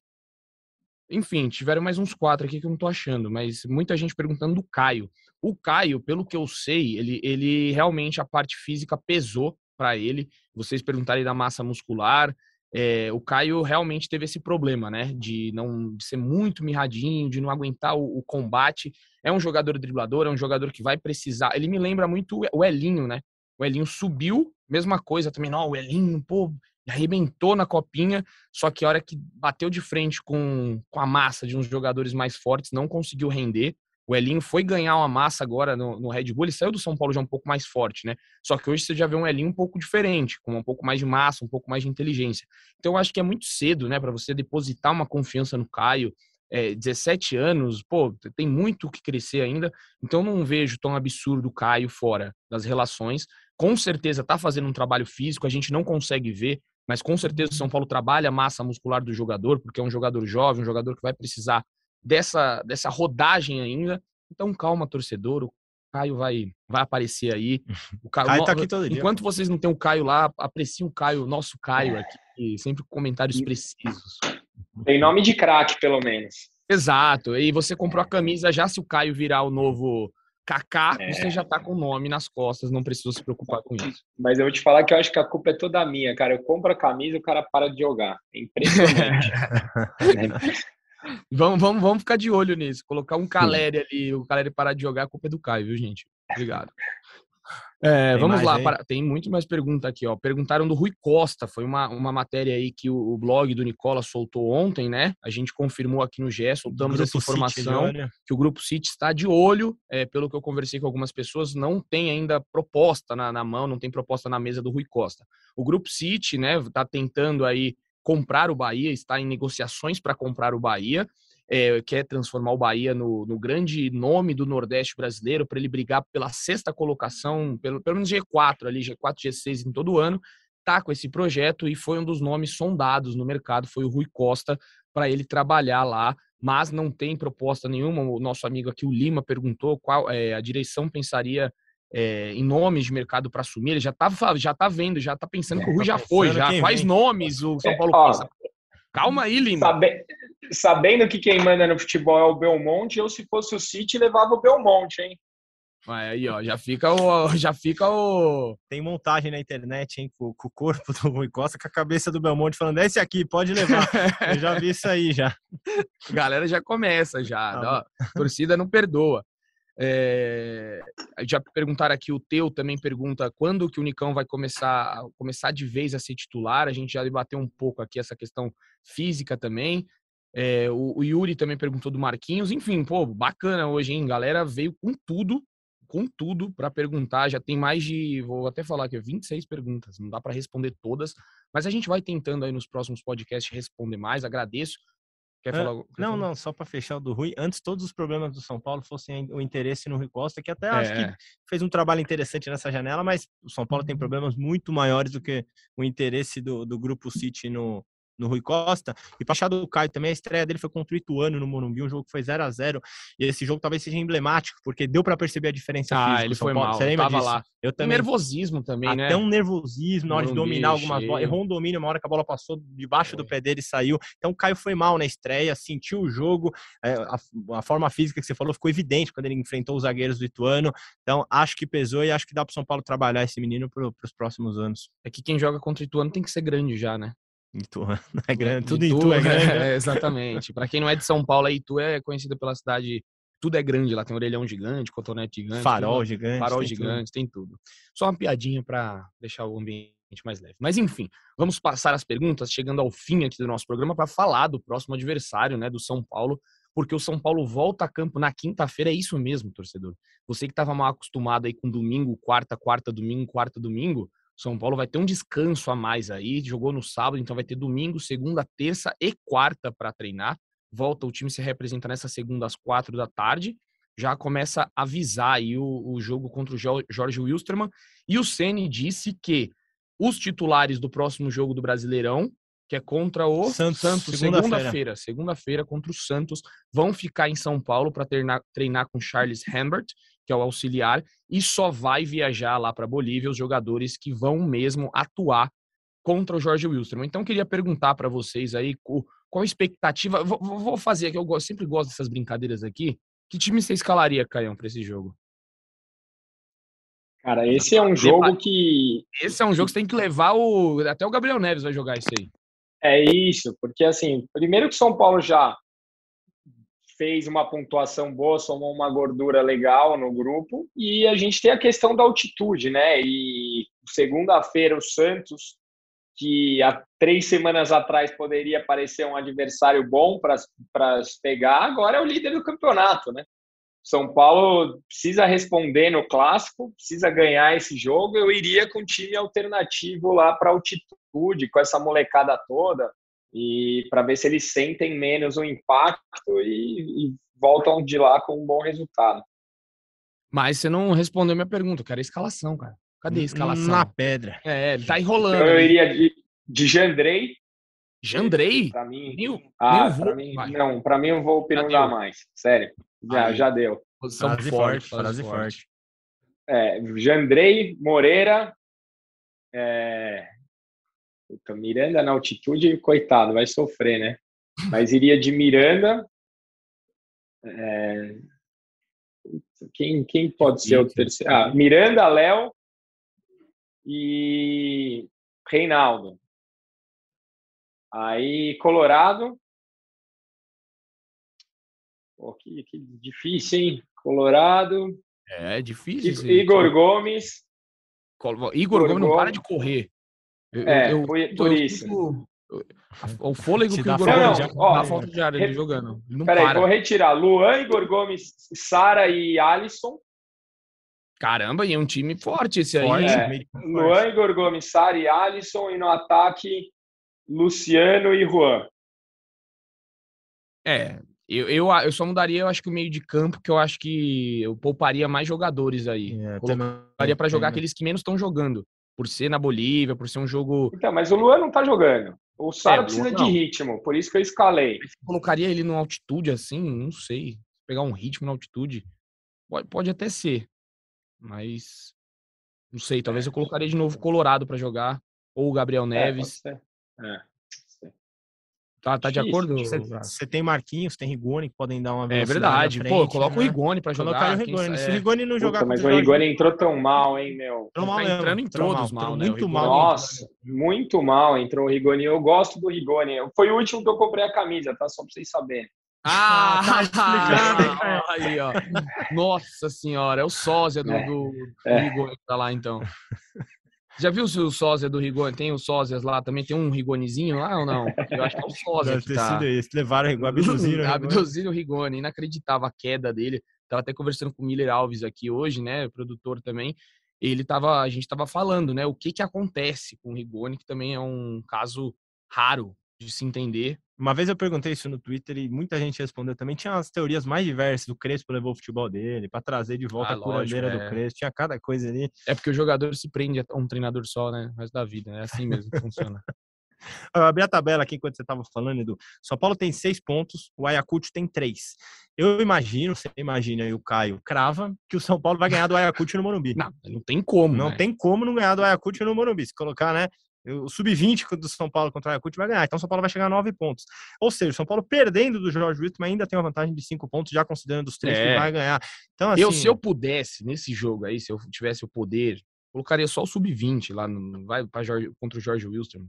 Enfim, tiveram mais uns quatro aqui que eu não tô achando, mas muita gente perguntando do Caio. O Caio, pelo que eu sei, ele, ele realmente a parte física pesou para ele. Vocês perguntarem da massa muscular, é, o Caio realmente teve esse problema, né? De não de ser muito mirradinho, de não aguentar o, o, combate. É um jogador driblador, é um jogador que vai precisar. Ele me lembra muito o Elinho, né? O Elinho subiu, mesma coisa também. Não, o Elinho, pô, arrebentou na copinha, só que a hora que bateu de frente com, com a massa de uns jogadores mais fortes, não conseguiu render. O Elinho foi ganhar uma massa agora no, no, Red Bull, ele saiu do São Paulo já um pouco mais forte, né? Só que hoje você já vê um Elinho um pouco diferente, com um pouco mais de massa, um pouco mais de inteligência. Então eu acho que é muito cedo, né, para você depositar uma confiança no Caio. É, 17 anos, pô, tem muito que crescer ainda. Então não vejo tão absurdo o Caio fora das relações. Com certeza tá fazendo um trabalho físico, a gente não consegue ver, mas com certeza o São Paulo trabalha a massa muscular do jogador, porque é um jogador jovem, um jogador que vai precisar dessa, dessa rodagem ainda. Então, calma, torcedor. O Caio vai, vai aparecer aí. O Caio, Caio tá aqui todo dia. Enquanto vocês não têm o Caio lá, apreciem o Caio, nosso Caio aqui, sempre com comentários precisos. Tem nome de craque, pelo menos. Exato. E você comprou a camisa já se o Caio virar o novo Kaká, é. você já tá com o nome nas costas, não precisa se preocupar com isso. Mas eu vou te falar que eu acho que a culpa é toda minha, cara. Eu compro a camisa e o cara para de jogar. É impressionante. Vamos, vamos, vamos ficar de olho nisso. Colocar um Caleri ali, o Caleri parar de jogar, a culpa é do Caio, viu, gente? Obrigado. É, vamos mais, lá, para... tem muito mais pergunta aqui, ó. Perguntaram do Rui Costa, foi uma, uma matéria aí que o, o blog do Nicola soltou ontem, né? A gente confirmou aqui no GE, soltamos essa informação que o Grupo City está de olho, é, pelo que eu conversei com algumas pessoas, não tem ainda proposta na, na mão, não tem proposta na mesa do Rui Costa. O Grupo City, né, tá tentando aí comprar o Bahia, está em negociações para comprar o Bahia. é, quer transformar o Bahia no, no, grande nome do Nordeste brasileiro para ele brigar pela sexta colocação, pelo, pelo menos G4 ali, G4, G6 em todo ano, tá com esse projeto e foi um dos nomes sondados no mercado, foi o Rui Costa para ele trabalhar lá, mas não tem proposta nenhuma. O nosso amigo aqui, o Lima, perguntou qual é, a direção pensaria é, em nomes de mercado para assumir. Ele já tá, já tá vendo, já tá pensando é, que o Rui tá já foi, já. Quais vem. nomes o São Paulo é, pensa? Calma aí, Lima. Sabe, sabendo que quem manda no futebol é o Belmonte, eu, se fosse o City, levava o Belmonte, hein? Aí, ó, já fica o. Já fica o. Tem montagem na internet, hein, com, com o corpo do Rui Costa, com a cabeça do Belmonte falando, é esse aqui, pode levar. Eu já vi isso aí já. A galera já começa, já. Tá ó, torcida não perdoa. É, já perguntaram aqui, o Teu também pergunta quando que o Nicão vai começar, começar de vez a ser titular. A gente já debateu um pouco aqui essa questão física também. É, o, o, Yuri também perguntou do Marquinhos. Enfim, pô, bacana hoje, hein? Galera veio com tudo com tudo para perguntar. Já tem mais de, vou até falar aqui, 26 perguntas. Não dá para responder todas, mas a gente vai tentando aí nos próximos podcasts responder mais. Agradeço. Quer falar? Quer não, falar? não, só para fechar o do Rui. Antes, todos os problemas do São Paulo fossem o interesse no Rui Costa, que até é. acho que é. fez um trabalho interessante nessa janela, mas o São Paulo tem uhum. problemas muito maiores do que o interesse do, do Grupo City no, no Rui Costa. E para do Caio também, a estreia dele foi contra o Ituano no Morumbi, um jogo que foi 0 a 0 E esse jogo talvez seja emblemático, porque deu para perceber a diferença ah, física. ele foi mal, Você lembra tava disso? lá. Eu também. nervosismo também, Até né? Até um nervosismo na hora de dominar algumas bolas. Errou um domínio, uma hora que a bola passou debaixo foi. do pé dele e saiu. Então o Caio foi mal na estreia, sentiu o jogo. É, a, a, forma física que você falou ficou evidente quando ele enfrentou os zagueiros do Ituano. Então acho que pesou e acho que dá para São Paulo trabalhar esse menino para os próximos anos. É que quem joga contra o Ituano tem que ser grande já, né? Itu é grande, tudo Itu, Itu é grande. Né? É, exatamente. Para quem não é de São Paulo, Itu é conhecida pela cidade. Tudo é grande lá, tem orelhão gigante, cotonete gigante, farol tudo, gigante, farol tem gigante, tudo. tem tudo. Só uma piadinha para deixar o ambiente mais leve. Mas enfim, vamos passar as perguntas, chegando ao fim aqui do nosso programa para falar do próximo adversário, né, do São Paulo, porque o São Paulo volta a campo na quinta-feira, é isso mesmo, torcedor. Você que estava mal acostumado aí com domingo, quarta, quarta, domingo, quarta, domingo, são Paulo vai ter um descanso a mais aí, jogou no sábado, então vai ter domingo, segunda, terça e quarta para treinar. Volta o time se representa nessa segunda às quatro da tarde. Já começa a avisar aí o, o jogo contra o Jorge Wilstermann. E o Ceni disse que os titulares do próximo jogo do Brasileirão, que é contra o Santos, Santos segunda-feira, segunda-feira contra o Santos, vão ficar em São Paulo para treinar, treinar com Charles Hambert que é o auxiliar, e só vai viajar lá para Bolívia os jogadores que vão mesmo atuar contra o Jorge Wilson. Então, queria perguntar para vocês aí qual a expectativa. Vou, vou fazer aqui, eu gosto, sempre gosto dessas brincadeiras aqui. Que time você escalaria, Caião, para esse jogo? Cara, esse é um jogo que. Esse é um jogo que você tem que levar o. Até o Gabriel Neves vai jogar isso aí. É isso, porque assim, primeiro que São Paulo já fez uma pontuação boa, somou uma gordura legal no grupo. E a gente tem a questão da altitude, né? E segunda-feira o Santos, que há três semanas atrás poderia parecer um adversário bom para pegar, agora é o líder do campeonato, né? São Paulo precisa responder no clássico, precisa ganhar esse jogo. Eu iria com um time alternativo lá para altitude, com essa molecada toda e para ver se eles sentem menos o impacto e, e, voltam de lá com um bom resultado. Mas você não respondeu minha pergunta, eu quero a escalação, cara. Cadê a escalação? Na pedra. É, ele tá enrolando. Então eu iria de, de Jandrei. Jandrei? Para mim. Mil, ah, para mim, não, para mim eu vou não dá mais. Sério. Já, já deu. Posição frase forte, frase forte. forte. É, Jandrei, Moreira, é, Puta, Miranda na altitude, coitado, vai sofrer, né? Mas iria de Miranda. É... Quem, quem pode ser o terceiro? Ah, Miranda, Léo e Reinaldo. Aí, Colorado. Pô, que, que difícil, hein? Colorado. É, difícil. Igor Gomes. Igor, Igor Gomes não para de correr. Eu, é, eu, por, por isso. o fôlego que o Igor Gomes já ó, falta de área ele jogando. Ele não peraí, vou retirar. Luan, Igor Gomes, Sara e Alisson. Caramba, e é um time forte esse aí. Forte, é. Luan, Igor Gomes, Sara e Alisson. E no ataque, Luciano e Juan. É, Eu, eu, eu só mudaria, eu acho que o meio de campo, que eu acho que eu pouparia mais jogadores aí. É, Colocaria para jogar aqueles que menos estão jogando. Por ser na Bolívia, por ser um jogo. Então, mas o Luan não tá jogando. O Sara é, precisa de ritmo, por isso que eu escalei. colocaria ele numa altitude assim, não sei. Pegar um ritmo na altitude. Pode, pode até ser. Mas. Não sei, talvez eu colocaria de novo o Colorado para jogar. Ou o Gabriel é, Neves. É, é. Tá, tá de acordo? Você tem Marquinhos, tem Rigoni que podem dar uma É verdade. Frente, Pô, coloca né? o Rigoni pra jogar. Colocar o Rigoni. Se o Rigoni não jogar Puta, Mas o Rigoni entrou tão mal, hein, meu? Entrou mal, tá entrando em todos mal, mal né? Muito mal. Nossa, muito mal entrou o Rigoni. Eu gosto do Rigoni. Foi o último que eu comprei a camisa, tá? Só pra vocês saberem. Ah, tá explicado, aí, ó. Nossa senhora, é o sósia do, é, do, do é. Rigoni que tá lá, então. Já viu se o sósia do Rigoni? Tem os sósias lá também? Tem um Rigonizinho lá ou não? Eu acho que é o sósia Deve que tá. Esse. Levaram abduziram. Abduziram o Rigoni. Inacreditável a queda dele. Tava até conversando com o Miller Alves aqui hoje, né? Produtor também. Ele tava, a gente tava falando, né? O que que acontece com o Rigoni, que também é um caso raro de se entender. Uma vez eu perguntei isso no Twitter e muita gente respondeu também. Tinha as teorias mais diversas. O Crespo levou o futebol dele para trazer de volta ah, a curadeira é. do Crespo. Tinha cada coisa ali. É porque o jogador se prende a um treinador só, né? Resto da vida. É assim mesmo que funciona. Eu abri a tabela aqui enquanto você estava falando, Edu. São Paulo tem seis pontos, o Ayacucho tem três. Eu imagino, você imagina aí o Caio crava, que o São Paulo vai ganhar do Ayacucho no Morumbi. Não, não tem como. Não né? tem como não ganhar do Ayacucho no Morumbi. Se colocar, né? O sub-20 do São Paulo contra o Ayacucho vai ganhar. Então, o São Paulo vai chegar a nove pontos. Ou seja, o São Paulo perdendo do Jorge Wilson ainda tem uma vantagem de cinco pontos, já considerando os três é. que vai ganhar. Então, assim... eu, se eu pudesse, nesse jogo aí, se eu tivesse o poder, colocaria só o sub-20 lá, no, vai pra Jorge, contra o Jorge Wilson.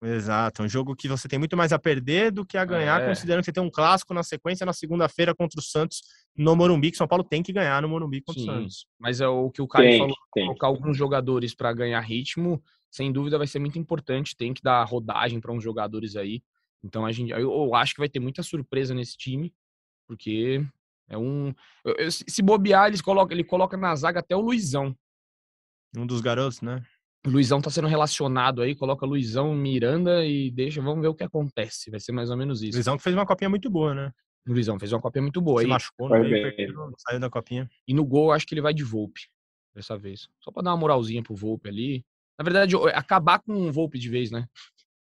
Exato, é um jogo que você tem muito mais a perder do que a ganhar, é. considerando que você tem um clássico na sequência na segunda-feira contra o Santos no Morumbi, que São Paulo tem que ganhar no Morumbi contra Sim, o Santos. Mas é o que o Caio falou, tem. colocar alguns jogadores para ganhar ritmo, sem dúvida vai ser muito importante. Tem que dar rodagem para uns jogadores aí. Então a gente, eu, acho que vai ter muita surpresa nesse time, porque é um. Se bobear, eles colocam, ele coloca na zaga até o Luizão. Um dos garotos, né? O Luizão tá sendo relacionado aí, coloca Luizão, Miranda e deixa, vamos ver o que acontece. Vai ser mais ou menos isso. Luizão que fez uma copinha muito boa, né? O Luizão fez uma copinha muito boa. Se aí. machucou, no meio, saiu da copinha. E no gol, acho que ele vai de Volpe dessa vez. Só pra dar uma moralzinha pro Volpe ali. Na verdade, acabar com o Volpe de vez, né?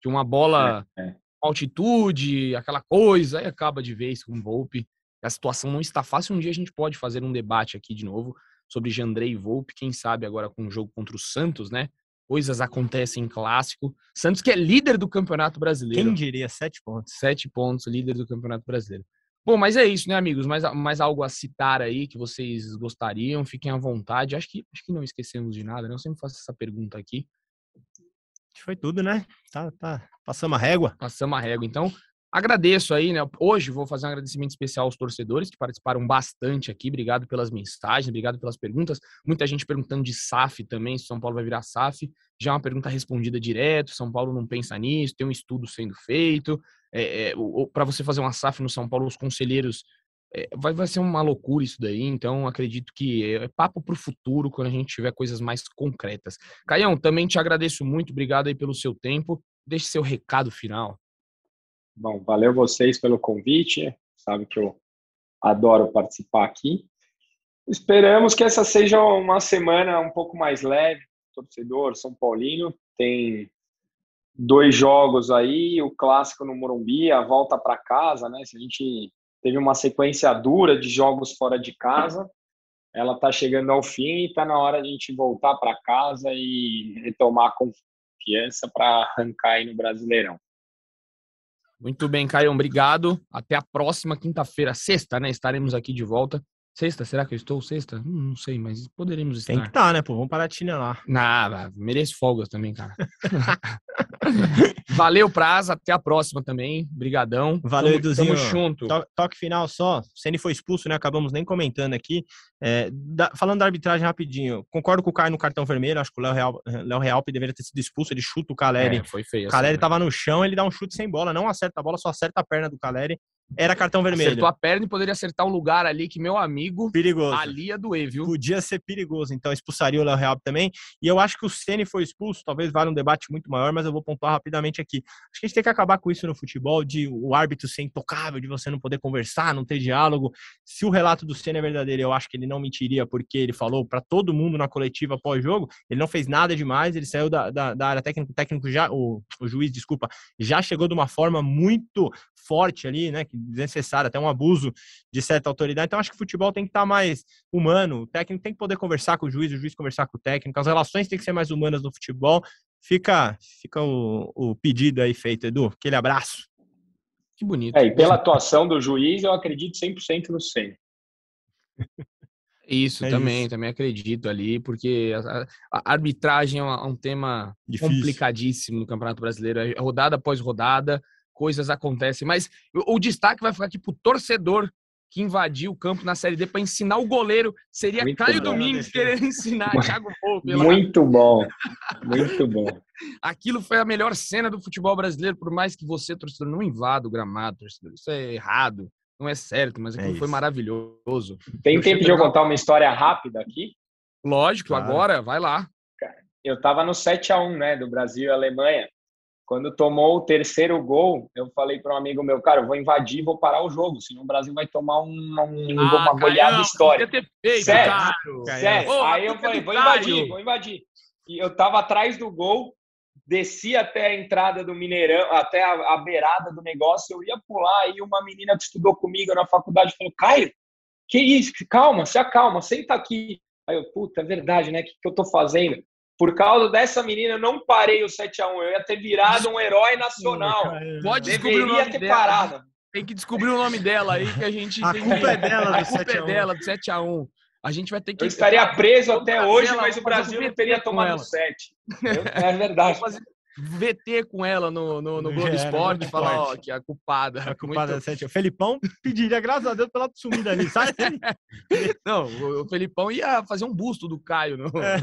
De uma bola é, é. altitude, aquela coisa, aí acaba de vez com o Volpe. A situação não está fácil. Um dia a gente pode fazer um debate aqui de novo sobre Jandrei e Volpe. Quem sabe agora com o jogo contra o Santos, né? Coisas acontecem em clássico. Santos que é líder do Campeonato Brasileiro. Quem diria? Sete pontos. Sete pontos, líder do Campeonato Brasileiro. Bom, mas é isso, né, amigos? Mais, mais algo a citar aí que vocês gostariam? Fiquem à vontade. Acho que, acho que não esquecemos de nada, né? Eu sempre faço essa pergunta aqui. Foi tudo, né? Tá, tá. Passamos a régua. Passamos a régua. Então, agradeço aí, né? Hoje vou fazer um agradecimento especial aos torcedores que participaram bastante aqui. Obrigado pelas mensagens, obrigado pelas perguntas. Muita gente perguntando de SAF também, se São Paulo vai virar SAF. Já é uma pergunta respondida direto. São Paulo não pensa nisso, tem um estudo sendo feito é, é, para você fazer uma SAF no São Paulo, os conselheiros. É, vai, vai ser uma loucura isso daí, então acredito que é papo para o futuro quando a gente tiver coisas mais concretas. Caião, também te agradeço muito, obrigado aí pelo seu tempo. Deixe seu recado final. Bom, valeu vocês pelo convite, sabe que eu adoro participar aqui. Esperamos que essa seja uma semana um pouco mais leve. Torcedor São Paulino tem dois jogos aí, o clássico no Morumbi, a volta para casa, né? Se a gente teve uma sequência dura de jogos fora de casa, ela está chegando ao fim e está na hora de a gente voltar para casa e retomar a confiança para arrancar aí no Brasileirão. Muito bem, Caio, obrigado. Até a próxima quinta-feira, sexta, né? Estaremos aqui de volta. Sexta, será que eu estou sexta? Hum, não sei, mas poderemos estar. Tem que estar, tá, né, pô? Vamos parar de chinelar. Nada, mereço folgas também, cara. Valeu, Praza. Até a próxima também. Brigadão. Valeu, tamo, Eduzinho. Tamo junto. To toque final só. Ceni foi expulso, né? Acabamos nem comentando aqui. É, da, falando da arbitragem rapidinho, concordo com o Caio no cartão vermelho, acho que o Léo Real, Léo Real deveria ter sido expulso, ele chuta o Caleri. É, foi feio. O Caleri assim, tava né? no chão, ele dá um chute sem bola, não acerta a bola, só acerta a perna do Caleri era cartão vermelho. Acertou a perna e poderia acertar um lugar ali que meu amigo perigoso. ali ia doer, viu? Podia ser perigoso, então expulsaria o Léo Real também. E eu acho que o Ceni foi expulso, talvez vale um debate muito maior, mas eu vou pontuar rapidamente aqui. Acho que a gente tem que acabar com isso no futebol, de o árbitro ser intocável, de você não poder conversar, não ter diálogo. Se o relato do Ceni é verdadeiro, eu acho que ele não mentiria, porque ele falou para todo mundo na coletiva pós-jogo, ele não fez nada demais, ele saiu da, da, da área técnica, o técnico já, o, o juiz, desculpa, já chegou de uma forma muito forte ali, né, desnecessária, até um abuso de certa autoridade. Então, acho que o futebol tem que estar mais humano, o técnico tem que poder conversar com o juiz, o juiz conversar com o técnico, as relações têm que ser mais humanas no futebol. Fica, fica o, o pedido aí feito, Edu. Aquele abraço. Que bonito. É, e pela atuação do juiz, eu acredito 100% no Senna. Isso, é também, isso. também acredito ali, porque a, a arbitragem é um, é um tema Difícil. complicadíssimo no Campeonato Brasileiro, é rodada após rodada, coisas acontecem. Mas o, o destaque vai ficar aqui pro torcedor que invadiu o campo na Série D para ensinar o goleiro. Seria muito Caio bom, Domingues querendo ensinar Thiago Volpe. Muito bom, muito bom. Aquilo foi a melhor cena do futebol brasileiro, por mais que você, torcedor, não invada o gramado, torcedor. Isso é errado, não é certo, mas aquilo é foi maravilhoso. Tem eu tempo de eu contar uma história rápida aqui? Lógico, agora, vai lá. Eu estava no 7 a 1 né, do Brasil e Alemanha. Quando tomou o terceiro gol, eu falei para um amigo meu, cara, eu vou invadir, vou parar o jogo, senão o Brasil vai tomar um, um, ah, uma goleada histórica. Sério, sério. Oh, Aí eu falei, vou invadir, vou invadir. E eu tava atrás do gol, desci até a entrada do Mineirão, até a, a beirada do negócio, eu ia pular, e uma menina que estudou comigo na faculdade falou, Caio, que isso? Calma, se acalma, senta aqui. Aí eu, puta, é verdade, né? O que, que eu tô fazendo? Por causa dessa menina, eu não parei o 7x1. Eu ia ter virado um herói nacional. Pode descobrir Deveria o nome ter dela. parado. Tem que descobrir o nome dela aí, que a gente. A culpa é dela, A culpa é dela, do 7x1. A gente vai ter que. Eu estaria preso até hoje, mas o Brasil não teria tomado 7. É verdade. VT com ela no, no, no Globo Esporte e falar, ó, que a culpada. A culpada muito... é sete. O Felipão pediria, graças a Deus, pela sumida ali, sabe? Não, o Felipão ia fazer um busto do Caio. No... É.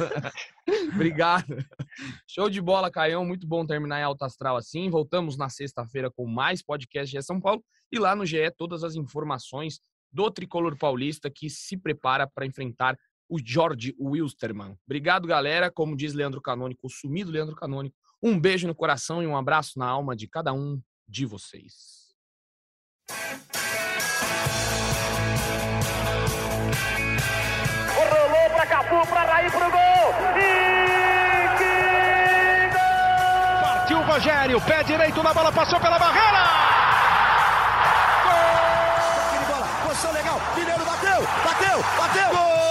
Obrigado. Show de bola, Caião. Muito bom terminar em alta astral assim. Voltamos na sexta-feira com mais podcast de São Paulo. E lá no GE, todas as informações do tricolor paulista que se prepara para enfrentar o George Wilstermann. Obrigado, galera. Como diz Leandro Canônico, o sumido Leandro Canônico. Um beijo no coração e um abraço na alma de cada um de vocês. Rolou para Capu, para Raí, pro gol! E que gol! Partiu o Rogério, pé direito na bola, passou pela barreira! Gol! Bola, posição legal, Mineiro bateu, bateu, bateu! Gol!